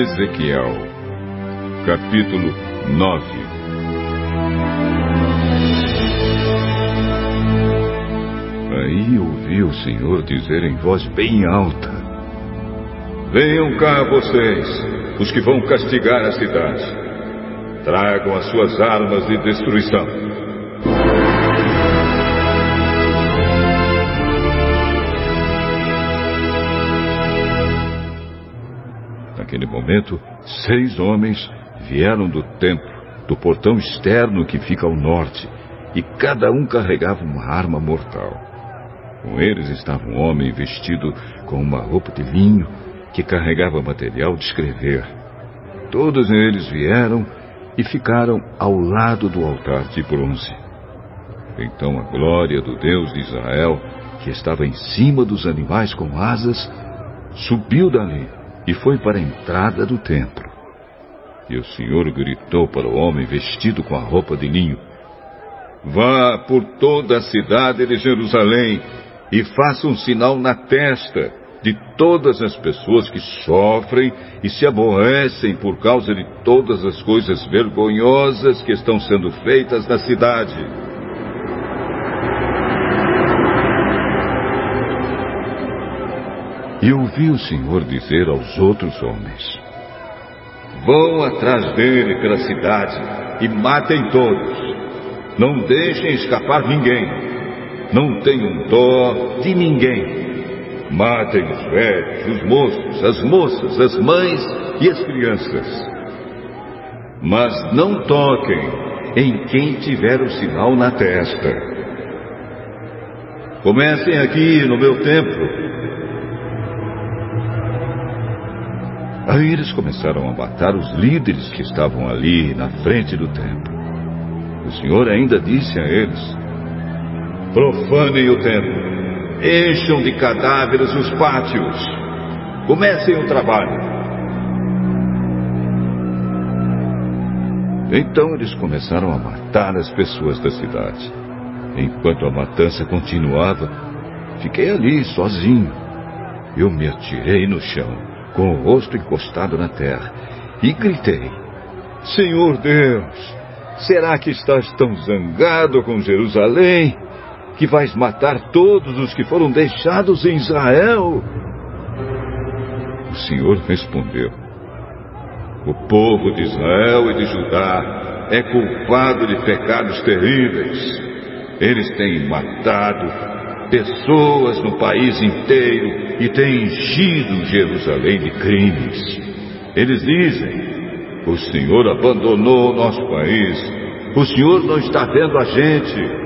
Israel. Capítulo 9 Aí ouvi o Senhor dizer em voz bem alta: Venham cá vocês, os que vão castigar a cidade. Tragam as suas armas de destruição. Naquele momento, seis homens vieram do templo, do portão externo que fica ao norte, e cada um carregava uma arma mortal. Com eles estava um homem vestido com uma roupa de linho que carregava material de escrever. Todos eles vieram e ficaram ao lado do altar de bronze. Então a glória do Deus de Israel, que estava em cima dos animais com asas, subiu dali e foi para a entrada do templo. E o Senhor gritou para o homem vestido com a roupa de linho: Vá por toda a cidade de Jerusalém e faça um sinal na testa de todas as pessoas que sofrem e se aborrecem por causa de todas as coisas vergonhosas que estão sendo feitas na cidade. E ouvi o Senhor dizer aos outros homens: Vão atrás dele pela cidade e matem todos. Não deixem escapar ninguém. Não tenham dó de ninguém. Matem os velhos, os moços, as moças, as mães e as crianças. Mas não toquem em quem tiver o sinal na testa. Comecem aqui no meu templo Aí eles começaram a matar os líderes que estavam ali na frente do templo. O Senhor ainda disse a eles: Profanem o templo, encham de cadáveres os pátios, comecem o trabalho. Então eles começaram a matar as pessoas da cidade. Enquanto a matança continuava, fiquei ali sozinho. Eu me atirei no chão com o rosto encostado na terra, e gritei: Senhor Deus, será que estás tão zangado com Jerusalém que vais matar todos os que foram deixados em Israel? O Senhor respondeu: O povo de Israel e de Judá é culpado de pecados terríveis. Eles têm matado, pessoas no país inteiro e tem enchido Jerusalém de crimes. Eles dizem: o Senhor abandonou o nosso país, o Senhor não está vendo a gente.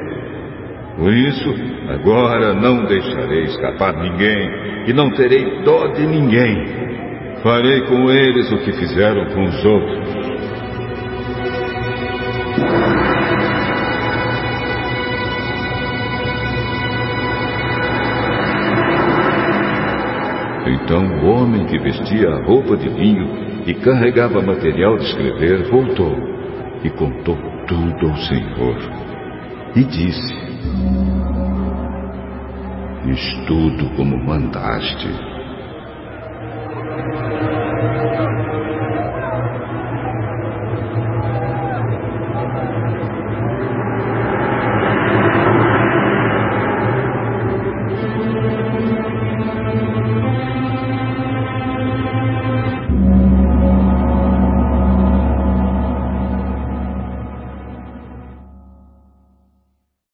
Por isso, agora não deixarei escapar ninguém e não terei dó de ninguém. Farei com eles o que fizeram com os outros. Então o homem que vestia a roupa de linho e carregava material de escrever voltou e contou tudo ao Senhor. E disse: Fiz tudo como mandaste